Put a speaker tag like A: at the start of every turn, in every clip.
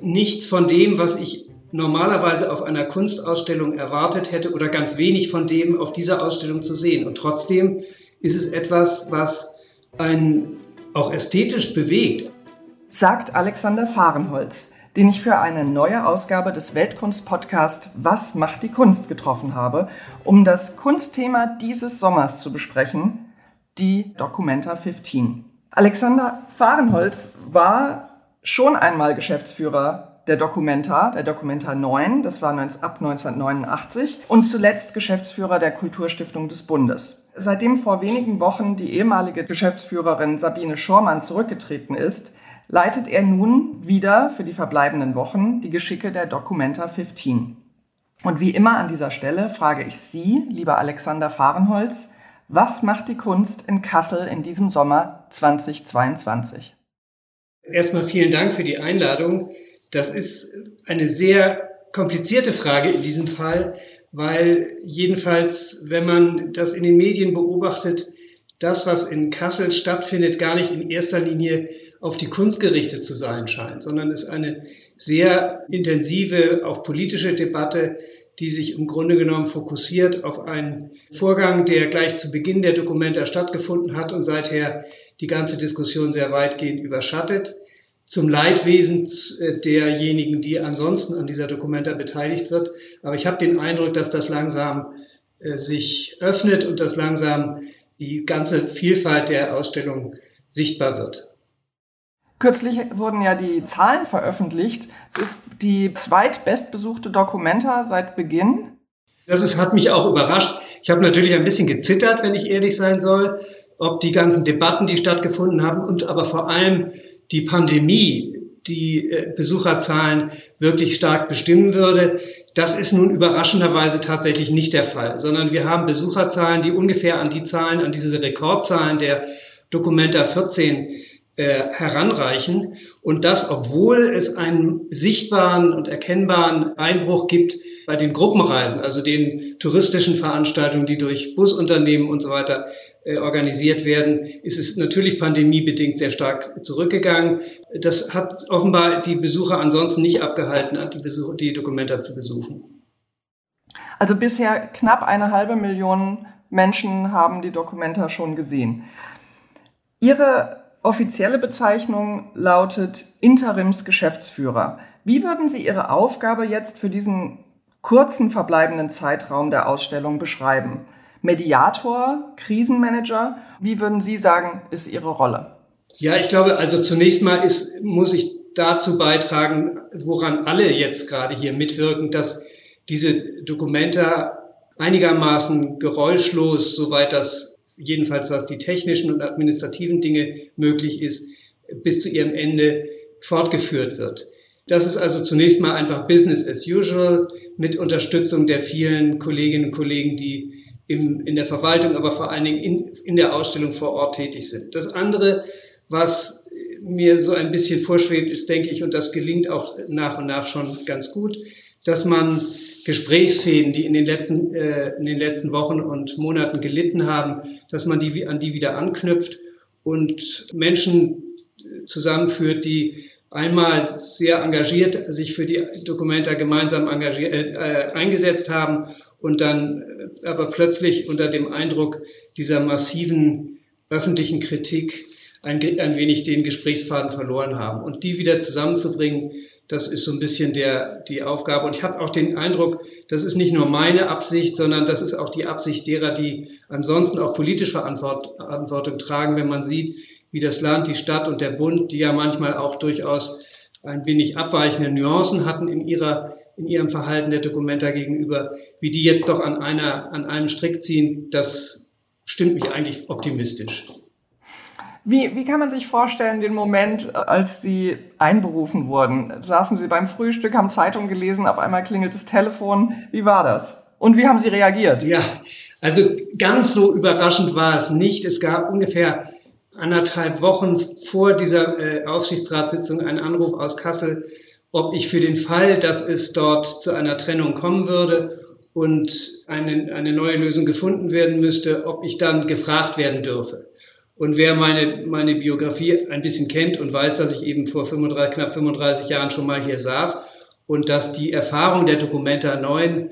A: nichts von dem, was ich normalerweise auf einer Kunstausstellung erwartet hätte oder ganz wenig von dem auf dieser Ausstellung zu sehen. Und trotzdem ist es etwas, was einen auch ästhetisch bewegt.
B: Sagt Alexander Fahrenholz, den ich für eine neue Ausgabe des Weltkunst-Podcast Was macht die Kunst getroffen habe, um das Kunstthema dieses Sommers zu besprechen, die Documenta 15. Alexander Fahrenholz war schon einmal Geschäftsführer der Documenta, der Documenta 9, das war ab 1989, und zuletzt Geschäftsführer der Kulturstiftung des Bundes. Seitdem vor wenigen Wochen die ehemalige Geschäftsführerin Sabine Schormann zurückgetreten ist, leitet er nun wieder für die verbleibenden Wochen die Geschicke der Documenta 15. Und wie immer an dieser Stelle frage ich Sie, lieber Alexander Fahrenholz, was macht die Kunst in Kassel in diesem Sommer 2022?
A: Erstmal vielen Dank für die Einladung. Das ist eine sehr komplizierte Frage in diesem Fall, weil jedenfalls, wenn man das in den Medien beobachtet, das, was in Kassel stattfindet, gar nicht in erster Linie auf die Kunst gerichtet zu sein scheint, sondern es eine sehr intensive, auch politische Debatte, die sich im Grunde genommen fokussiert auf einen Vorgang, der gleich zu Beginn der Dokumenta stattgefunden hat und seither die ganze Diskussion sehr weitgehend überschattet zum Leidwesen äh, derjenigen, die ansonsten an dieser Dokumenta beteiligt wird. Aber ich habe den Eindruck, dass das langsam äh, sich öffnet und dass langsam die ganze Vielfalt der Ausstellung sichtbar wird.
B: Kürzlich wurden ja die Zahlen veröffentlicht. Es ist die zweitbestbesuchte Dokumenta seit Beginn.
A: Das ist, hat mich auch überrascht. Ich habe natürlich ein bisschen gezittert, wenn ich ehrlich sein soll, ob die ganzen Debatten, die stattgefunden haben und aber vor allem die Pandemie die äh, Besucherzahlen wirklich stark bestimmen würde. Das ist nun überraschenderweise tatsächlich nicht der Fall, sondern wir haben Besucherzahlen, die ungefähr an die Zahlen, an diese Rekordzahlen der Documenta 14 äh, heranreichen. Und das, obwohl es einen sichtbaren und erkennbaren Einbruch gibt bei den Gruppenreisen, also den touristischen Veranstaltungen, die durch Busunternehmen und so weiter äh, organisiert werden, ist es natürlich pandemiebedingt sehr stark zurückgegangen. Das hat offenbar die Besucher ansonsten nicht abgehalten, die, Besucher, die Dokumenta zu besuchen.
B: Also bisher knapp eine halbe Million Menschen haben die Dokumenta schon gesehen. Ihre offizielle Bezeichnung lautet Interimsgeschäftsführer. Wie würden Sie Ihre Aufgabe jetzt für diesen kurzen verbleibenden Zeitraum der Ausstellung beschreiben? Mediator, Krisenmanager? Wie würden Sie sagen, ist Ihre Rolle?
A: Ja, ich glaube, also zunächst mal ist, muss ich dazu beitragen, woran alle jetzt gerade hier mitwirken, dass diese Dokumente einigermaßen geräuschlos, soweit das jedenfalls was die technischen und administrativen Dinge möglich ist, bis zu ihrem Ende fortgeführt wird. Das ist also zunächst mal einfach Business as usual mit Unterstützung der vielen Kolleginnen und Kollegen, die im, in der Verwaltung, aber vor allen Dingen in, in der Ausstellung vor Ort tätig sind. Das andere, was mir so ein bisschen vorschwebt, ist, denke ich, und das gelingt auch nach und nach schon ganz gut, dass man Gesprächsfäden, die in den letzten, äh, in den letzten Wochen und Monaten gelitten haben, dass man die, an die wieder anknüpft und Menschen zusammenführt, die einmal sehr engagiert sich für die Dokumenta gemeinsam engagiert, äh, eingesetzt haben und dann äh, aber plötzlich unter dem Eindruck dieser massiven öffentlichen Kritik ein, ein wenig den Gesprächsfaden verloren haben. Und die wieder zusammenzubringen, das ist so ein bisschen der, die Aufgabe. Und ich habe auch den Eindruck, das ist nicht nur meine Absicht, sondern das ist auch die Absicht derer, die ansonsten auch politisch Verantwortung tragen, wenn man sieht, wie das Land, die Stadt und der Bund, die ja manchmal auch durchaus ein wenig abweichende Nuancen hatten in ihrer in ihrem Verhalten der Dokumenta gegenüber, wie die jetzt doch an einer, an einem Strick ziehen, das stimmt mich eigentlich optimistisch.
B: Wie, wie kann man sich vorstellen, den Moment, als Sie einberufen wurden? Saßen Sie beim Frühstück, haben Zeitung gelesen, auf einmal klingelt das Telefon. Wie war das? Und wie haben Sie reagiert?
A: Ja, also ganz so überraschend war es nicht. Es gab ungefähr anderthalb Wochen vor dieser äh, Aufsichtsratssitzung einen Anruf aus Kassel, ob ich für den Fall, dass es dort zu einer Trennung kommen würde und eine, eine neue Lösung gefunden werden müsste, ob ich dann gefragt werden dürfe. Und wer meine, meine Biografie ein bisschen kennt und weiß, dass ich eben vor 35, knapp 35 Jahren schon mal hier saß und dass die Erfahrung der Documenta 9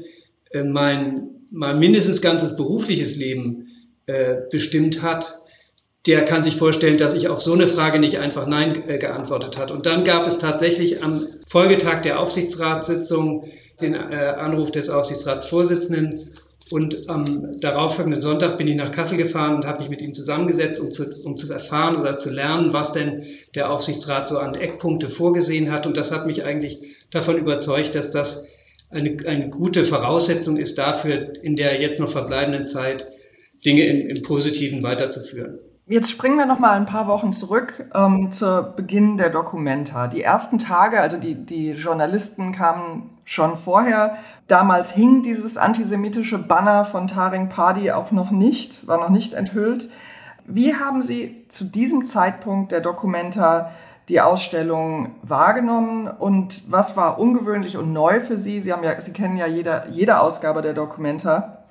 A: äh, mein, mein mindestens ganzes berufliches Leben äh, bestimmt hat, der kann sich vorstellen, dass ich auf so eine Frage nicht einfach Nein äh, geantwortet hat. Und dann gab es tatsächlich am Folgetag der Aufsichtsratssitzung den äh, Anruf des Aufsichtsratsvorsitzenden und am darauffolgenden Sonntag bin ich nach Kassel gefahren und habe mich mit ihm zusammengesetzt, um zu, um zu erfahren oder zu lernen, was denn der Aufsichtsrat so an Eckpunkte vorgesehen hat. Und das hat mich eigentlich davon überzeugt, dass das eine, eine gute Voraussetzung ist dafür, in der jetzt noch verbleibenden Zeit Dinge in, im Positiven weiterzuführen.
B: Jetzt springen wir noch mal ein paar Wochen zurück ähm, zu Beginn der Dokumenta. Die ersten Tage, also die, die Journalisten kamen schon vorher. Damals hing dieses antisemitische Banner von Taring Padi auch noch nicht, war noch nicht enthüllt. Wie haben Sie zu diesem Zeitpunkt der Dokumenta die Ausstellung wahrgenommen und was war ungewöhnlich und neu für Sie? Sie haben ja, Sie kennen ja jede, jede Ausgabe der Dokumenta.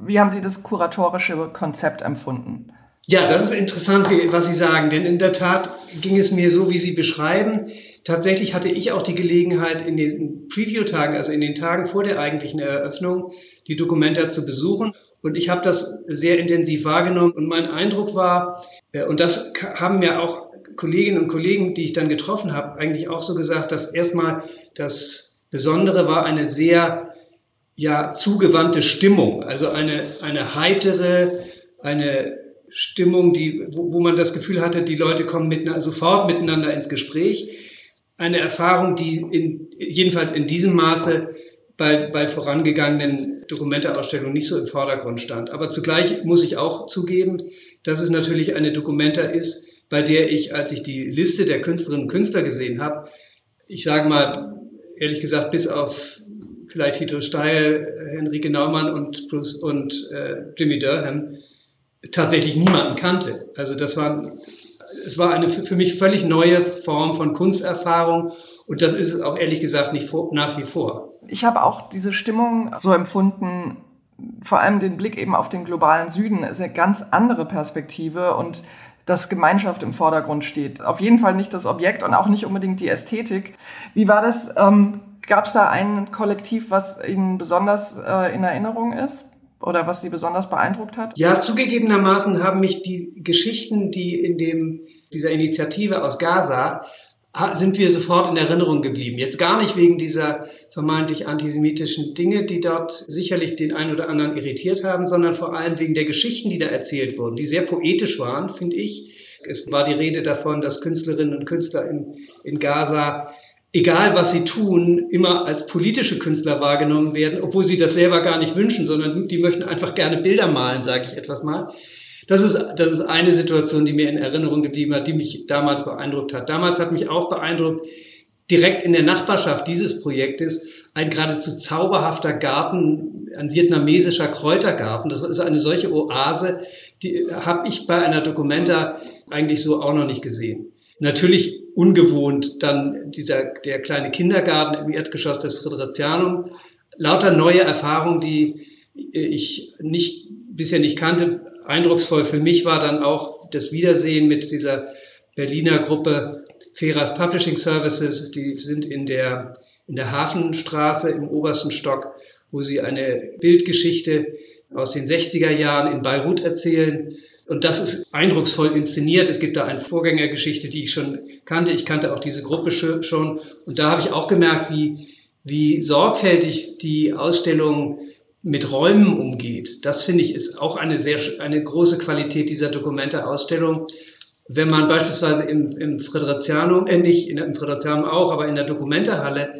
B: Wie haben Sie das kuratorische Konzept empfunden?
A: Ja, das ist interessant, was Sie sagen, denn in der Tat ging es mir so, wie Sie beschreiben. Tatsächlich hatte ich auch die Gelegenheit, in den Preview-Tagen, also in den Tagen vor der eigentlichen Eröffnung, die Dokumenta zu besuchen. Und ich habe das sehr intensiv wahrgenommen. Und mein Eindruck war, äh, und das haben mir auch Kolleginnen und Kollegen, die ich dann getroffen habe, eigentlich auch so gesagt, dass erstmal das Besondere war eine sehr ja, zugewandte Stimmung, also eine, eine heitere, eine Stimmung, die, wo, wo man das Gefühl hatte, die Leute kommen mit, sofort miteinander ins Gespräch. Eine Erfahrung, die in, jedenfalls in diesem Maße bei, bei vorangegangenen Dokumenteausstellungen nicht so im Vordergrund stand. Aber zugleich muss ich auch zugeben, dass es natürlich eine Dokumenta ist, bei der ich, als ich die Liste der Künstlerinnen und Künstler gesehen habe, ich sage mal, ehrlich gesagt, bis auf vielleicht Hito Steil, Henrike Naumann und, Bruce, und äh, Jimmy Durham, tatsächlich niemanden kannte. Also das war, es war eine für mich völlig neue Form von Kunsterfahrung und das ist es auch ehrlich gesagt nicht vor, nach wie vor.
B: Ich habe auch diese Stimmung so empfunden, vor allem den Blick eben auf den globalen Süden ist eine ganz andere Perspektive und dass Gemeinschaft im Vordergrund steht. Auf jeden Fall nicht das Objekt und auch nicht unbedingt die Ästhetik. Wie war das? Ähm, Gab es da ein Kollektiv, was Ihnen besonders äh, in Erinnerung ist? Oder was Sie besonders beeindruckt hat?
A: Ja, zugegebenermaßen haben mich die Geschichten, die in dem, dieser Initiative aus Gaza, sind wir sofort in Erinnerung geblieben. Jetzt gar nicht wegen dieser vermeintlich antisemitischen Dinge, die dort sicherlich den einen oder anderen irritiert haben, sondern vor allem wegen der Geschichten, die da erzählt wurden, die sehr poetisch waren, finde ich. Es war die Rede davon, dass Künstlerinnen und Künstler in, in Gaza egal was sie tun, immer als politische Künstler wahrgenommen werden, obwohl sie das selber gar nicht wünschen, sondern die möchten einfach gerne Bilder malen, sage ich etwas mal. Das ist, das ist eine Situation, die mir in Erinnerung geblieben hat, die mich damals beeindruckt hat. Damals hat mich auch beeindruckt, direkt in der Nachbarschaft dieses Projektes ein geradezu zauberhafter Garten, ein vietnamesischer Kräutergarten. Das ist eine solche Oase, die habe ich bei einer Dokumenta eigentlich so auch noch nicht gesehen. Natürlich ungewohnt dann dieser, der kleine Kindergarten im Erdgeschoss des Friderizianum. Lauter neue Erfahrungen, die ich nicht, bisher nicht kannte. Eindrucksvoll für mich war dann auch das Wiedersehen mit dieser Berliner Gruppe Feras Publishing Services. Die sind in der, in der Hafenstraße im obersten Stock, wo sie eine Bildgeschichte aus den 60er Jahren in Beirut erzählen und das ist eindrucksvoll inszeniert. Es gibt da eine Vorgängergeschichte, die ich schon kannte. Ich kannte auch diese Gruppe schon. Und da habe ich auch gemerkt, wie, wie sorgfältig die Ausstellung mit Räumen umgeht. Das finde ich ist auch eine sehr, eine große Qualität dieser Dokumente-Ausstellung. Wenn man beispielsweise im, im Friderizianum, äh nicht in, im Friderizianum auch, aber in der Dokumentehalle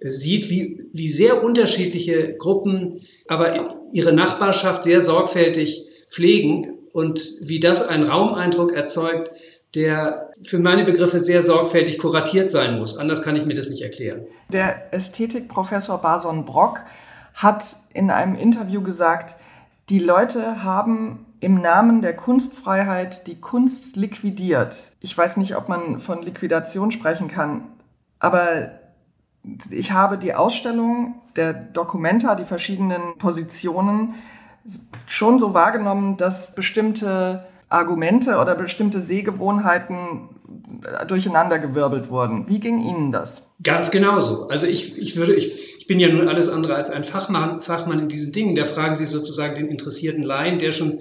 A: äh, sieht, wie, wie sehr unterschiedliche Gruppen aber ihre Nachbarschaft sehr sorgfältig pflegen und wie das einen Raumeindruck erzeugt, der für meine Begriffe sehr sorgfältig kuratiert sein muss. Anders kann ich mir das nicht erklären.
B: Der Ästhetikprofessor Bason Brock hat in einem Interview gesagt, die Leute haben im Namen der Kunstfreiheit die Kunst liquidiert. Ich weiß nicht, ob man von Liquidation sprechen kann, aber ich habe die Ausstellung der Dokumenta, die verschiedenen Positionen, schon so wahrgenommen, dass bestimmte Argumente oder bestimmte Sehgewohnheiten durcheinandergewirbelt wurden. Wie ging Ihnen das?
A: Ganz genauso. Also ich, ich würde, ich, ich bin ja nun alles andere als ein Fachmann, Fachmann in diesen Dingen. Da fragen Sie sozusagen den interessierten Laien, der schon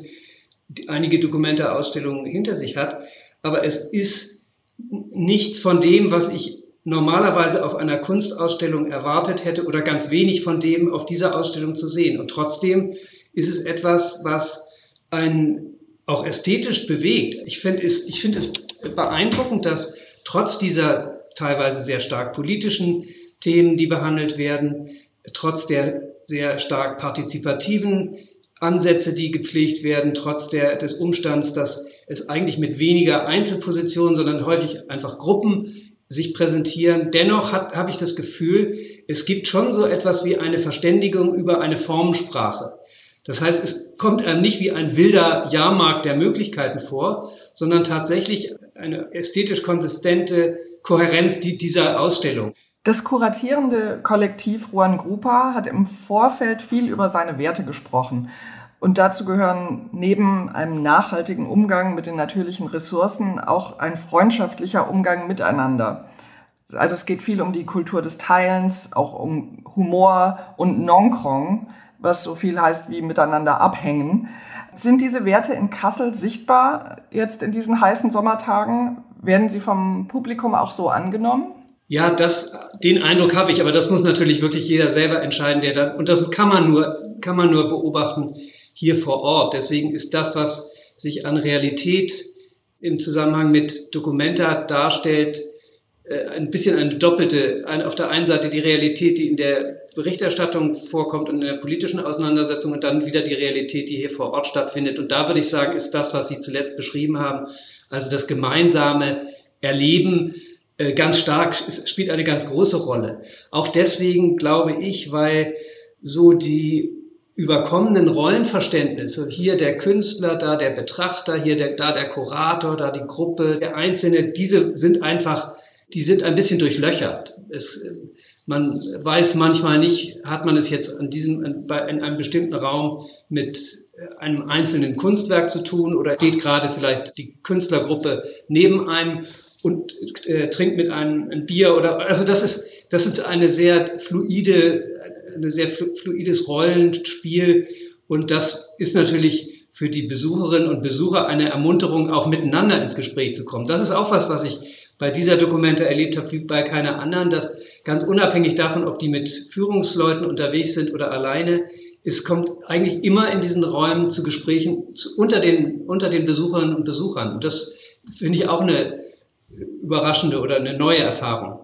A: einige Dokumente, Ausstellungen hinter sich hat. Aber es ist nichts von dem, was ich normalerweise auf einer Kunstausstellung erwartet hätte oder ganz wenig von dem auf dieser Ausstellung zu sehen. Und trotzdem ist es etwas, was einen auch ästhetisch bewegt. Ich finde es, ich es beeindruckend, dass trotz dieser teilweise sehr stark politischen Themen, die behandelt werden, trotz der sehr stark partizipativen Ansätze, die gepflegt werden, trotz der, des Umstands, dass es eigentlich mit weniger Einzelpositionen, sondern häufig einfach Gruppen sich präsentieren. Dennoch habe ich das Gefühl, es gibt schon so etwas wie eine Verständigung über eine Formensprache. Das heißt, es kommt einem nicht wie ein wilder Jahrmarkt der Möglichkeiten vor, sondern tatsächlich eine ästhetisch konsistente Kohärenz dieser Ausstellung.
B: Das kuratierende Kollektiv Juan Grupa hat im Vorfeld viel über seine Werte gesprochen. Und dazu gehören neben einem nachhaltigen Umgang mit den natürlichen Ressourcen auch ein freundschaftlicher Umgang miteinander. Also es geht viel um die Kultur des Teilens, auch um Humor und Nonkrong, was so viel heißt wie miteinander abhängen. Sind diese Werte in Kassel sichtbar jetzt in diesen heißen Sommertagen? Werden sie vom Publikum auch so angenommen?
A: Ja, das, den Eindruck habe ich, aber das muss natürlich wirklich jeder selber entscheiden, der dann, und das kann man nur, kann man nur beobachten, hier vor Ort. Deswegen ist das, was sich an Realität im Zusammenhang mit Documenta darstellt, ein bisschen eine doppelte. Auf der einen Seite die Realität, die in der Berichterstattung vorkommt und in der politischen Auseinandersetzung und dann wieder die Realität, die hier vor Ort stattfindet. Und da würde ich sagen, ist das, was Sie zuletzt beschrieben haben, also das gemeinsame Erleben, äh, ganz stark, spielt eine ganz große Rolle. Auch deswegen glaube ich, weil so die überkommenen Rollenverständnisse, hier der Künstler, da der Betrachter, hier der, da der Kurator, da die Gruppe, der Einzelne, diese sind einfach, die sind ein bisschen durchlöchert. Es, man weiß manchmal nicht, hat man es jetzt an diesem, in einem bestimmten Raum mit einem einzelnen Kunstwerk zu tun oder steht gerade vielleicht die Künstlergruppe neben einem und äh, trinkt mit einem ein Bier oder also das ist das ist eine sehr fluide ein sehr fluides Rollenspiel und das ist natürlich für die Besucherinnen und Besucher eine Ermunterung, auch miteinander ins Gespräch zu kommen. Das ist auch was, was ich bei dieser Dokumente erlebt habe, wie bei keiner anderen, dass ganz unabhängig davon, ob die mit Führungsleuten unterwegs sind oder alleine, es kommt eigentlich immer in diesen Räumen zu Gesprächen zu, unter, den, unter den Besucherinnen und Besuchern. Und das finde ich auch eine überraschende oder eine neue Erfahrung.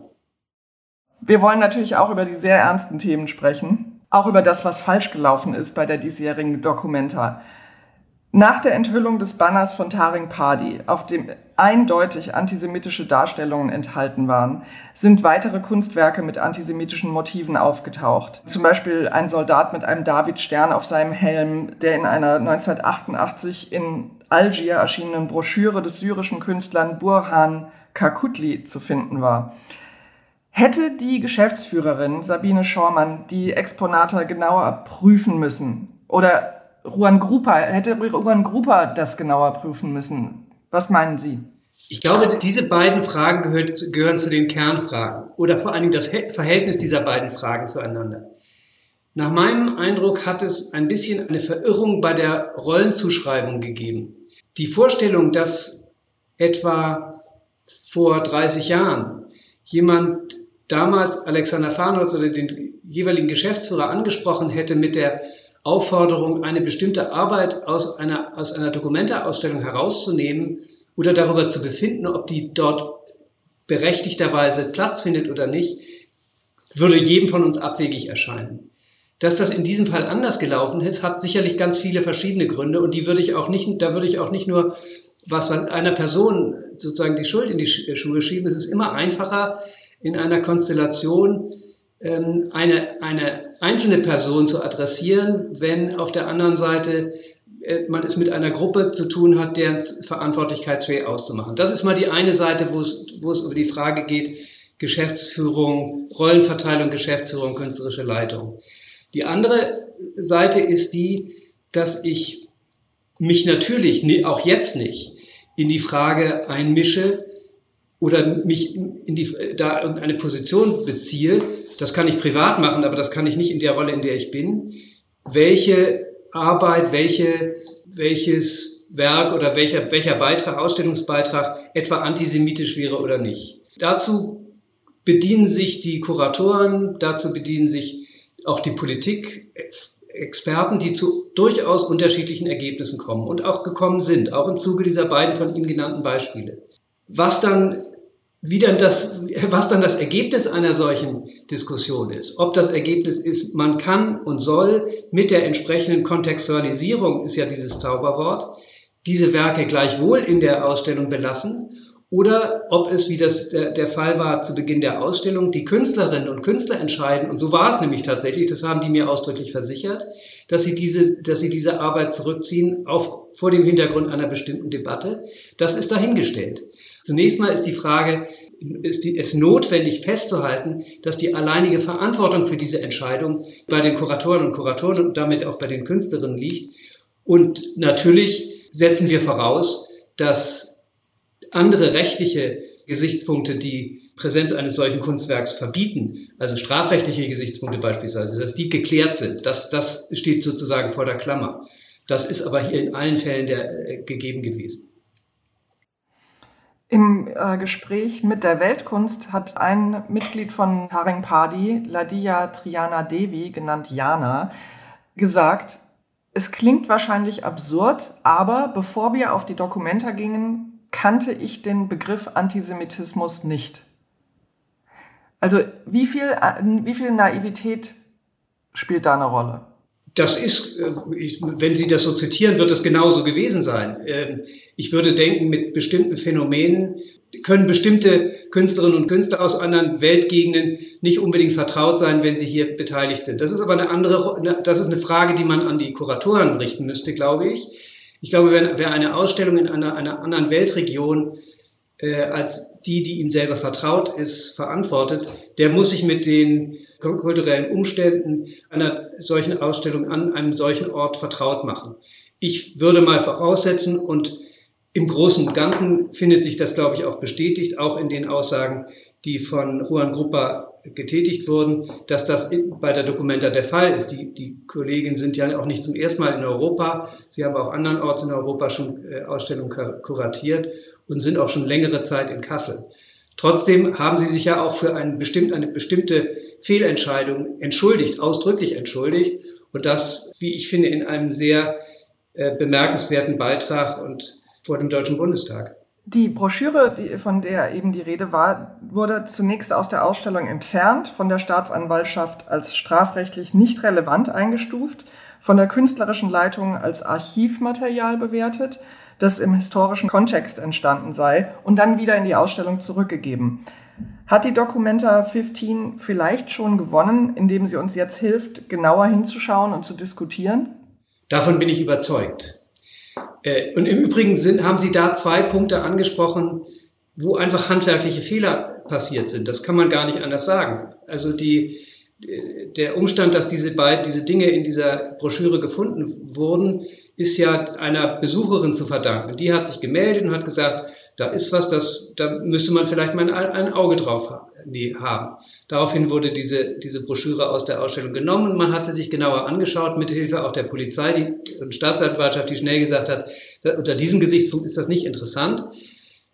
B: Wir wollen natürlich auch über die sehr ernsten Themen sprechen. Auch über das, was falsch gelaufen ist bei der diesjährigen Dokumenta. Nach der Enthüllung des Banners von Taring Padi, auf dem eindeutig antisemitische Darstellungen enthalten waren, sind weitere Kunstwerke mit antisemitischen Motiven aufgetaucht. Zum Beispiel ein Soldat mit einem Davidstern auf seinem Helm, der in einer 1988 in Algier erschienenen Broschüre des syrischen Künstlern Burhan Kakutli zu finden war. Hätte die Geschäftsführerin Sabine Schormann die Exponate genauer prüfen müssen? Oder Juan Grupa, hätte Juan Grupa das genauer prüfen müssen? Was meinen Sie?
A: Ich glaube, diese beiden Fragen gehört, gehören zu den Kernfragen oder vor allen Dingen das Verhältnis dieser beiden Fragen zueinander. Nach meinem Eindruck hat es ein bisschen eine Verirrung bei der Rollenzuschreibung gegeben. Die Vorstellung, dass etwa vor 30 Jahren jemand damals Alexander Farnholz oder den jeweiligen Geschäftsführer angesprochen hätte mit der Aufforderung, eine bestimmte Arbeit aus einer, aus einer Dokumenteausstellung herauszunehmen oder darüber zu befinden, ob die dort berechtigterweise Platz findet oder nicht, würde jedem von uns abwegig erscheinen. Dass das in diesem Fall anders gelaufen ist, hat sicherlich ganz viele verschiedene Gründe und die würde ich auch nicht, da würde ich auch nicht nur was, was einer Person sozusagen die Schuld in die Schuhe schieben. Es ist immer einfacher, in einer Konstellation ähm, eine, eine einzelne Person zu adressieren, wenn auf der anderen Seite äh, man es mit einer Gruppe zu tun hat, deren Verantwortlichkeit schwer auszumachen. Das ist mal die eine Seite, wo es, wo es über die Frage geht, Geschäftsführung, Rollenverteilung, Geschäftsführung, künstlerische Leitung. Die andere Seite ist die, dass ich mich natürlich auch jetzt nicht in die Frage einmische oder mich in die, da irgendeine Position beziehe, das kann ich privat machen, aber das kann ich nicht in der Rolle, in der ich bin, welche Arbeit, welche, welches Werk oder welcher, welcher Beitrag, Ausstellungsbeitrag etwa antisemitisch wäre oder nicht. Dazu bedienen sich die Kuratoren, dazu bedienen sich auch die Politik, Experten, die zu durchaus unterschiedlichen Ergebnissen kommen und auch gekommen sind, auch im Zuge dieser beiden von Ihnen genannten Beispiele. Was dann wie dann das, was dann das Ergebnis einer solchen Diskussion ist. Ob das Ergebnis ist, man kann und soll mit der entsprechenden Kontextualisierung, ist ja dieses Zauberwort, diese Werke gleichwohl in der Ausstellung belassen oder ob es, wie das der, Fall war zu Beginn der Ausstellung, die Künstlerinnen und Künstler entscheiden, und so war es nämlich tatsächlich, das haben die mir ausdrücklich versichert, dass sie diese, dass sie diese Arbeit zurückziehen auf, vor dem Hintergrund einer bestimmten Debatte. Das ist dahingestellt. Zunächst mal ist die Frage, ist es notwendig festzuhalten, dass die alleinige Verantwortung für diese Entscheidung bei den Kuratoren und Kuratoren und damit auch bei den Künstlerinnen liegt. Und natürlich setzen wir voraus, dass andere rechtliche Gesichtspunkte, die Präsenz eines solchen Kunstwerks verbieten, also strafrechtliche Gesichtspunkte beispielsweise, dass die geklärt sind. Das, das steht sozusagen vor der Klammer. Das ist aber hier in allen Fällen der, äh, gegeben gewesen.
B: Im äh, Gespräch mit der Weltkunst hat ein Mitglied von Haring Padi, Ladia Triana Devi, genannt Jana, gesagt, es klingt wahrscheinlich absurd, aber bevor wir auf die Dokumenta gingen, kannte ich den Begriff Antisemitismus nicht. Also wie viel, wie viel Naivität spielt da eine Rolle?
A: Das ist, äh, wenn Sie das so zitieren, wird es genauso gewesen sein. Ähm, ich würde denken, mit bestimmten Phänomenen können bestimmte Künstlerinnen und Künstler aus anderen Weltgegenden nicht unbedingt vertraut sein, wenn sie hier beteiligt sind. Das ist aber eine andere, das ist eine Frage, die man an die Kuratoren richten müsste, glaube ich. Ich glaube, wenn, wer eine Ausstellung in einer, einer anderen Weltregion äh, als die, die ihm selber vertraut ist, verantwortet, der muss sich mit den kulturellen Umständen einer solchen Ausstellung an einem solchen Ort vertraut machen. Ich würde mal voraussetzen und im Großen und Ganzen findet sich das, glaube ich, auch bestätigt, auch in den Aussagen, die von Juan Gruppa getätigt wurden, dass das bei der Documenta der Fall ist. Die, die Kollegen sind ja auch nicht zum ersten Mal in Europa. Sie haben auch andernorts in Europa schon äh, Ausstellungen kuratiert und sind auch schon längere Zeit in Kassel. Trotzdem haben sie sich ja auch für ein bestimmt, eine bestimmte Fehlentscheidung entschuldigt, ausdrücklich entschuldigt. Und das, wie ich finde, in einem sehr äh, bemerkenswerten Beitrag und vor dem Deutschen Bundestag.
B: Die Broschüre, die, von der eben die Rede war, wurde zunächst aus der Ausstellung entfernt, von der Staatsanwaltschaft als strafrechtlich nicht relevant eingestuft, von der künstlerischen Leitung als Archivmaterial bewertet, das im historischen Kontext entstanden sei und dann wieder in die Ausstellung zurückgegeben. Hat die Documenta 15 vielleicht schon gewonnen, indem sie uns jetzt hilft, genauer hinzuschauen und zu diskutieren?
A: Davon bin ich überzeugt. Äh, und im Übrigen sind, haben Sie da zwei Punkte angesprochen, wo einfach handwerkliche Fehler passiert sind. Das kann man gar nicht anders sagen. Also die, der Umstand, dass diese beiden, diese Dinge in dieser Broschüre gefunden wurden, ist ja einer Besucherin zu verdanken. Die hat sich gemeldet und hat gesagt, da ist was, das, da müsste man vielleicht mal ein, Auge drauf haben. Daraufhin wurde diese, diese Broschüre aus der Ausstellung genommen man hat sie sich genauer angeschaut, mit Hilfe auch der Polizei die, und Staatsanwaltschaft, die schnell gesagt hat, unter diesem Gesichtspunkt ist das nicht interessant.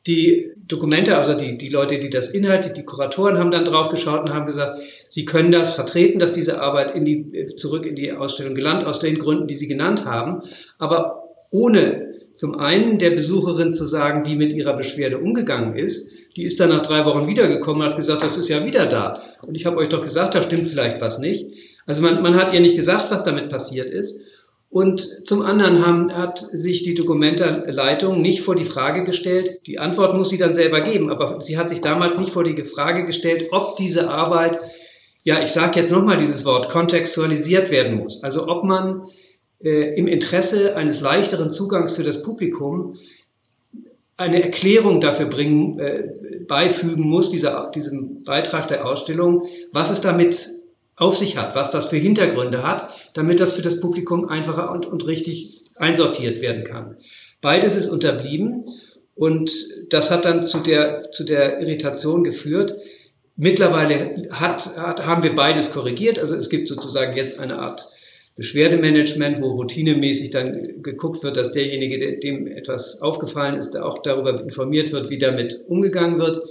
A: Die Dokumente, also die, die Leute, die das inhaltlich, die Kuratoren haben dann drauf geschaut und haben gesagt, sie können das vertreten, dass diese Arbeit in die, zurück in die Ausstellung gelangt, aus den Gründen, die sie genannt haben, aber ohne zum einen der Besucherin zu sagen, wie mit ihrer Beschwerde umgegangen ist. Die ist dann nach drei Wochen wiedergekommen und hat gesagt, das ist ja wieder da. Und ich habe euch doch gesagt, da stimmt vielleicht was nicht. Also man, man hat ihr nicht gesagt, was damit passiert ist. Und zum anderen haben, hat sich die Dokumentenleitung nicht vor die Frage gestellt, die Antwort muss sie dann selber geben, aber sie hat sich damals nicht vor die Frage gestellt, ob diese Arbeit, ja, ich sage jetzt nochmal dieses Wort, kontextualisiert werden muss. Also ob man äh, im Interesse eines leichteren Zugangs für das Publikum eine Erklärung dafür bringen, äh, beifügen muss, dieser, diesem Beitrag der Ausstellung, was es damit auf sich hat, was das für Hintergründe hat, damit das für das Publikum einfacher und, und richtig einsortiert werden kann. Beides ist unterblieben und das hat dann zu der, zu der Irritation geführt. Mittlerweile hat, hat, haben wir beides korrigiert. Also es gibt sozusagen jetzt eine Art Beschwerdemanagement, wo routinemäßig dann geguckt wird, dass derjenige, dem etwas aufgefallen ist, auch darüber informiert wird, wie damit umgegangen wird.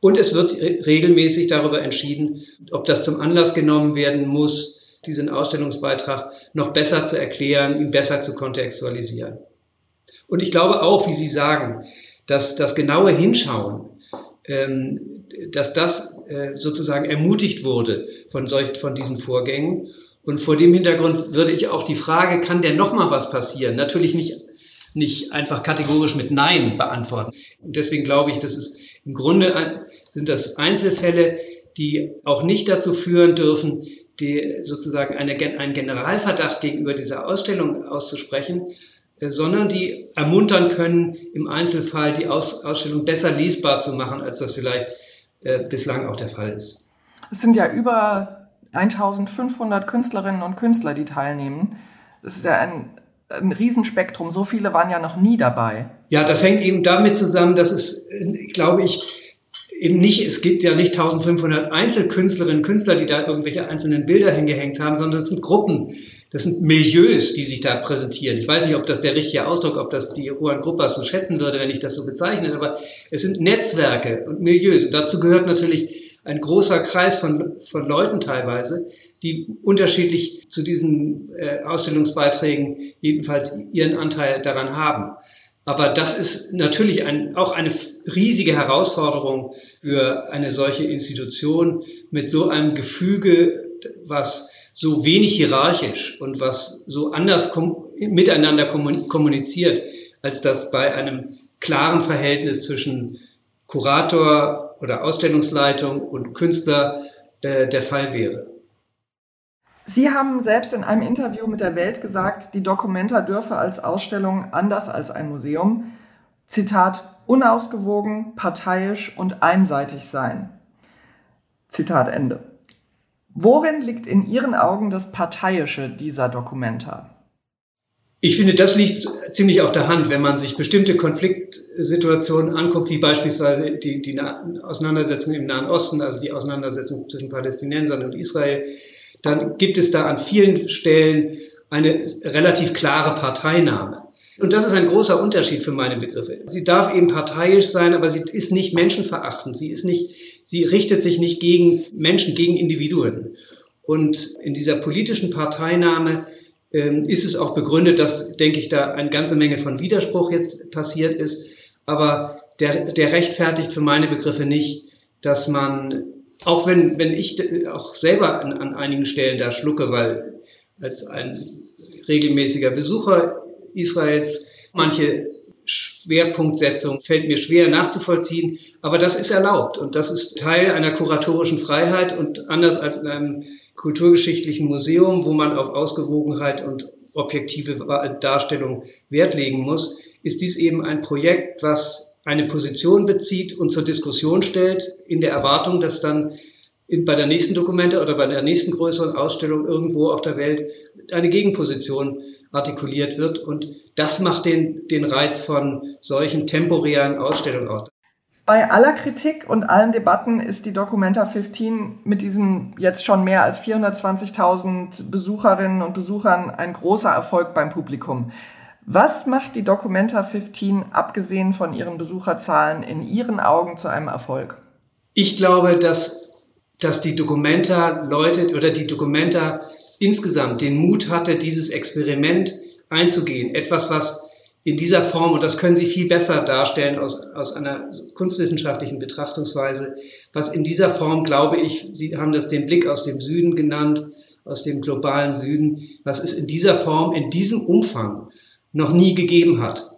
A: Und es wird regelmäßig darüber entschieden, ob das zum Anlass genommen werden muss, diesen Ausstellungsbeitrag noch besser zu erklären, ihn besser zu kontextualisieren. Und ich glaube auch, wie Sie sagen, dass das genaue Hinschauen, ähm, dass das äh, sozusagen ermutigt wurde von, solch, von diesen Vorgängen. Und vor dem Hintergrund würde ich auch die Frage, kann denn noch mal was passieren? Natürlich nicht, nicht einfach kategorisch mit Nein beantworten. Und deswegen glaube ich, das ist im Grunde sind das Einzelfälle, die auch nicht dazu führen dürfen, die sozusagen eine, einen Generalverdacht gegenüber dieser Ausstellung auszusprechen, äh, sondern die ermuntern können, im Einzelfall die Aus Ausstellung besser lesbar zu machen, als das vielleicht äh, bislang auch der Fall ist.
B: Es sind ja über 1500 Künstlerinnen und Künstler, die teilnehmen. Das ist ja ein, ein Riesenspektrum. So viele waren ja noch nie dabei.
A: Ja, das hängt eben damit zusammen, dass es, glaube ich, eben nicht, es gibt ja nicht 1500 Einzelkünstlerinnen und Künstler, die da irgendwelche einzelnen Bilder hingehängt haben, sondern es sind Gruppen, das sind Milieus, die sich da präsentieren. Ich weiß nicht, ob das der richtige Ausdruck, ob das die Juan Gruppas so schätzen würde, wenn ich das so bezeichne, aber es sind Netzwerke und Milieus. Und dazu gehört natürlich ein großer Kreis von, von Leuten teilweise, die unterschiedlich zu diesen äh, Ausstellungsbeiträgen jedenfalls ihren Anteil daran haben. Aber das ist natürlich ein, auch eine riesige Herausforderung für eine solche Institution mit so einem Gefüge, was so wenig hierarchisch und was so anders miteinander kommuniziert, als das bei einem klaren Verhältnis zwischen Kurator oder Ausstellungsleitung und Künstler äh, der Fall wäre.
B: Sie haben selbst in einem Interview mit der Welt gesagt, die Documenta dürfe als Ausstellung anders als ein Museum, Zitat, unausgewogen, parteiisch und einseitig sein. Zitat Ende. Worin liegt in Ihren Augen das Parteiische dieser Documenta?
A: Ich finde, das liegt ziemlich auf der Hand, wenn man sich bestimmte Konfliktsituationen anguckt, wie beispielsweise die, die Auseinandersetzung im Nahen Osten, also die Auseinandersetzung zwischen Palästinensern und Israel, dann gibt es da an vielen Stellen eine relativ klare Parteinahme. Und das ist ein großer Unterschied für meine Begriffe. Sie darf eben parteiisch sein, aber sie ist nicht menschenverachtend. Sie ist nicht, sie richtet sich nicht gegen Menschen, gegen Individuen. Und in dieser politischen Parteinahme ähm, ist es auch begründet, dass, denke ich, da eine ganze Menge von Widerspruch jetzt passiert ist. Aber der, der rechtfertigt für meine Begriffe nicht, dass man auch wenn, wenn ich auch selber an, an einigen Stellen da schlucke, weil als ein regelmäßiger Besucher Israels manche Schwerpunktsetzung fällt mir schwer nachzuvollziehen, aber das ist erlaubt und das ist Teil einer kuratorischen Freiheit und anders als in einem kulturgeschichtlichen Museum, wo man auf Ausgewogenheit und objektive Darstellung Wert legen muss, ist dies eben ein Projekt, was eine Position bezieht und zur Diskussion stellt, in der Erwartung, dass dann in, bei der nächsten Dokumente oder bei der nächsten größeren Ausstellung irgendwo auf der Welt eine Gegenposition artikuliert wird. Und das macht den, den Reiz von solchen temporären Ausstellungen aus.
B: Bei aller Kritik und allen Debatten ist die Documenta 15 mit diesen jetzt schon mehr als 420.000 Besucherinnen und Besuchern ein großer Erfolg beim Publikum. Was macht die Documenta 15 abgesehen von ihren Besucherzahlen in Ihren Augen zu einem Erfolg?
A: Ich glaube, dass, dass die Documenta Leute oder die Documenta insgesamt den Mut hatte, dieses Experiment einzugehen. Etwas, was in dieser Form, und das können Sie viel besser darstellen aus, aus einer kunstwissenschaftlichen Betrachtungsweise, was in dieser Form, glaube ich, Sie haben das den Blick aus dem Süden genannt, aus dem globalen Süden, was ist in dieser Form, in diesem Umfang noch nie gegeben hat.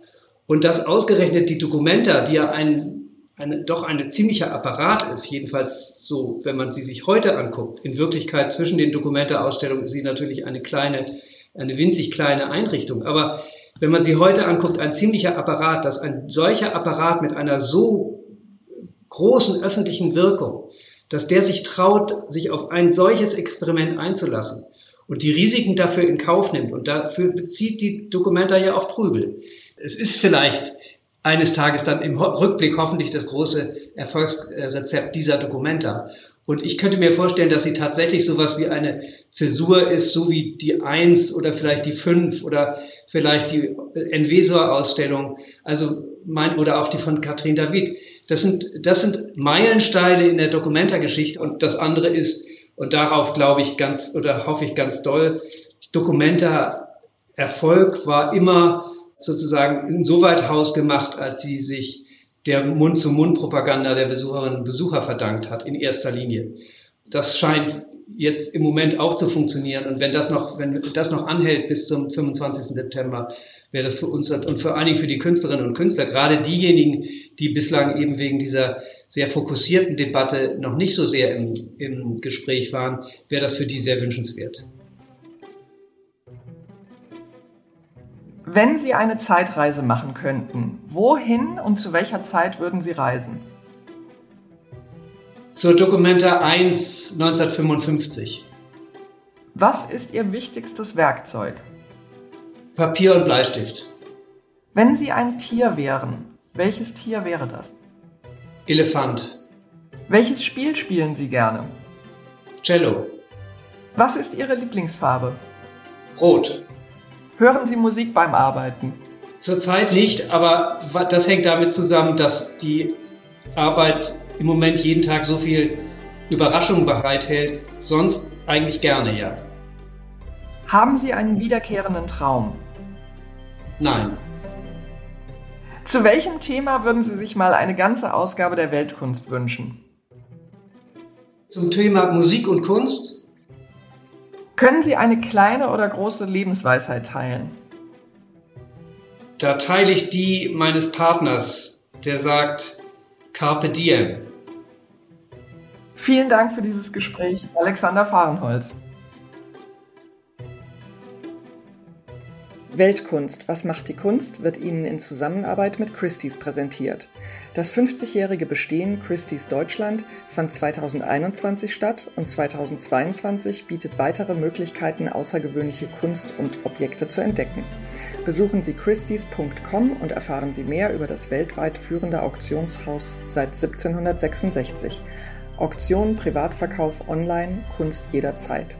A: Und dass ausgerechnet die Documenta, die ja ein, eine, doch ein ziemlicher Apparat ist, jedenfalls so, wenn man sie sich heute anguckt, in Wirklichkeit zwischen den Documenta-Ausstellungen ist sie natürlich eine kleine, eine winzig kleine Einrichtung. Aber wenn man sie heute anguckt, ein ziemlicher Apparat, dass ein solcher Apparat mit einer so großen öffentlichen Wirkung, dass der sich traut, sich auf ein solches Experiment einzulassen und die Risiken dafür in Kauf nimmt. Und dafür bezieht die Dokumenta ja auch Prügel. Es ist vielleicht eines Tages dann im Rückblick hoffentlich das große Erfolgsrezept dieser Dokumenta. Und ich könnte mir vorstellen, dass sie tatsächlich sowas wie eine Zäsur ist, so wie die Eins oder vielleicht die Fünf oder vielleicht die Envesor-Ausstellung, also mein, oder auch die von Katrin David. Das sind, das sind Meilensteine in der Dokumenta-Geschichte und das andere ist, und darauf glaube ich ganz oder hoffe ich ganz doll, Dokumenta-Erfolg war immer sozusagen insoweit hausgemacht, als sie sich der Mund-zu-Mund-Propaganda der Besucherinnen und Besucher verdankt hat, in erster Linie. Das scheint jetzt im Moment auch zu funktionieren. Und wenn das noch, wenn das noch anhält bis zum 25. September, wäre das für uns und vor allen Dingen für die Künstlerinnen und Künstler, gerade diejenigen, die bislang eben wegen dieser sehr fokussierten Debatte noch nicht so sehr im, im Gespräch waren, wäre das für die sehr wünschenswert.
B: Wenn Sie eine Zeitreise machen könnten, wohin und zu welcher Zeit würden Sie reisen?
A: Zur Dokumenta 1 1955.
B: Was ist Ihr wichtigstes Werkzeug?
A: Papier und Bleistift.
B: Wenn Sie ein Tier wären, welches Tier wäre das?
A: Elefant.
B: Welches Spiel spielen Sie gerne?
A: Cello.
B: Was ist Ihre Lieblingsfarbe?
A: Rot.
B: Hören Sie Musik beim Arbeiten?
A: Zurzeit nicht, aber das hängt damit zusammen, dass die Arbeit im Moment jeden Tag so viel Überraschung bereithält. Sonst eigentlich gerne, ja.
B: Haben Sie einen wiederkehrenden Traum?
A: Nein.
B: Zu welchem Thema würden Sie sich mal eine ganze Ausgabe der Weltkunst wünschen?
A: Zum Thema Musik und Kunst?
B: Können Sie eine kleine oder große Lebensweisheit teilen?
A: Da teile ich die meines Partners, der sagt Carpe Diem.
B: Vielen Dank für dieses Gespräch, Alexander Fahrenholz. Weltkunst, was macht die Kunst, wird Ihnen in Zusammenarbeit mit Christie's präsentiert. Das 50-jährige Bestehen Christie's Deutschland fand 2021 statt und 2022 bietet weitere Möglichkeiten, außergewöhnliche Kunst und Objekte zu entdecken. Besuchen Sie christie's.com und erfahren Sie mehr über das weltweit führende Auktionshaus seit 1766. Auktion, Privatverkauf, Online, Kunst jederzeit.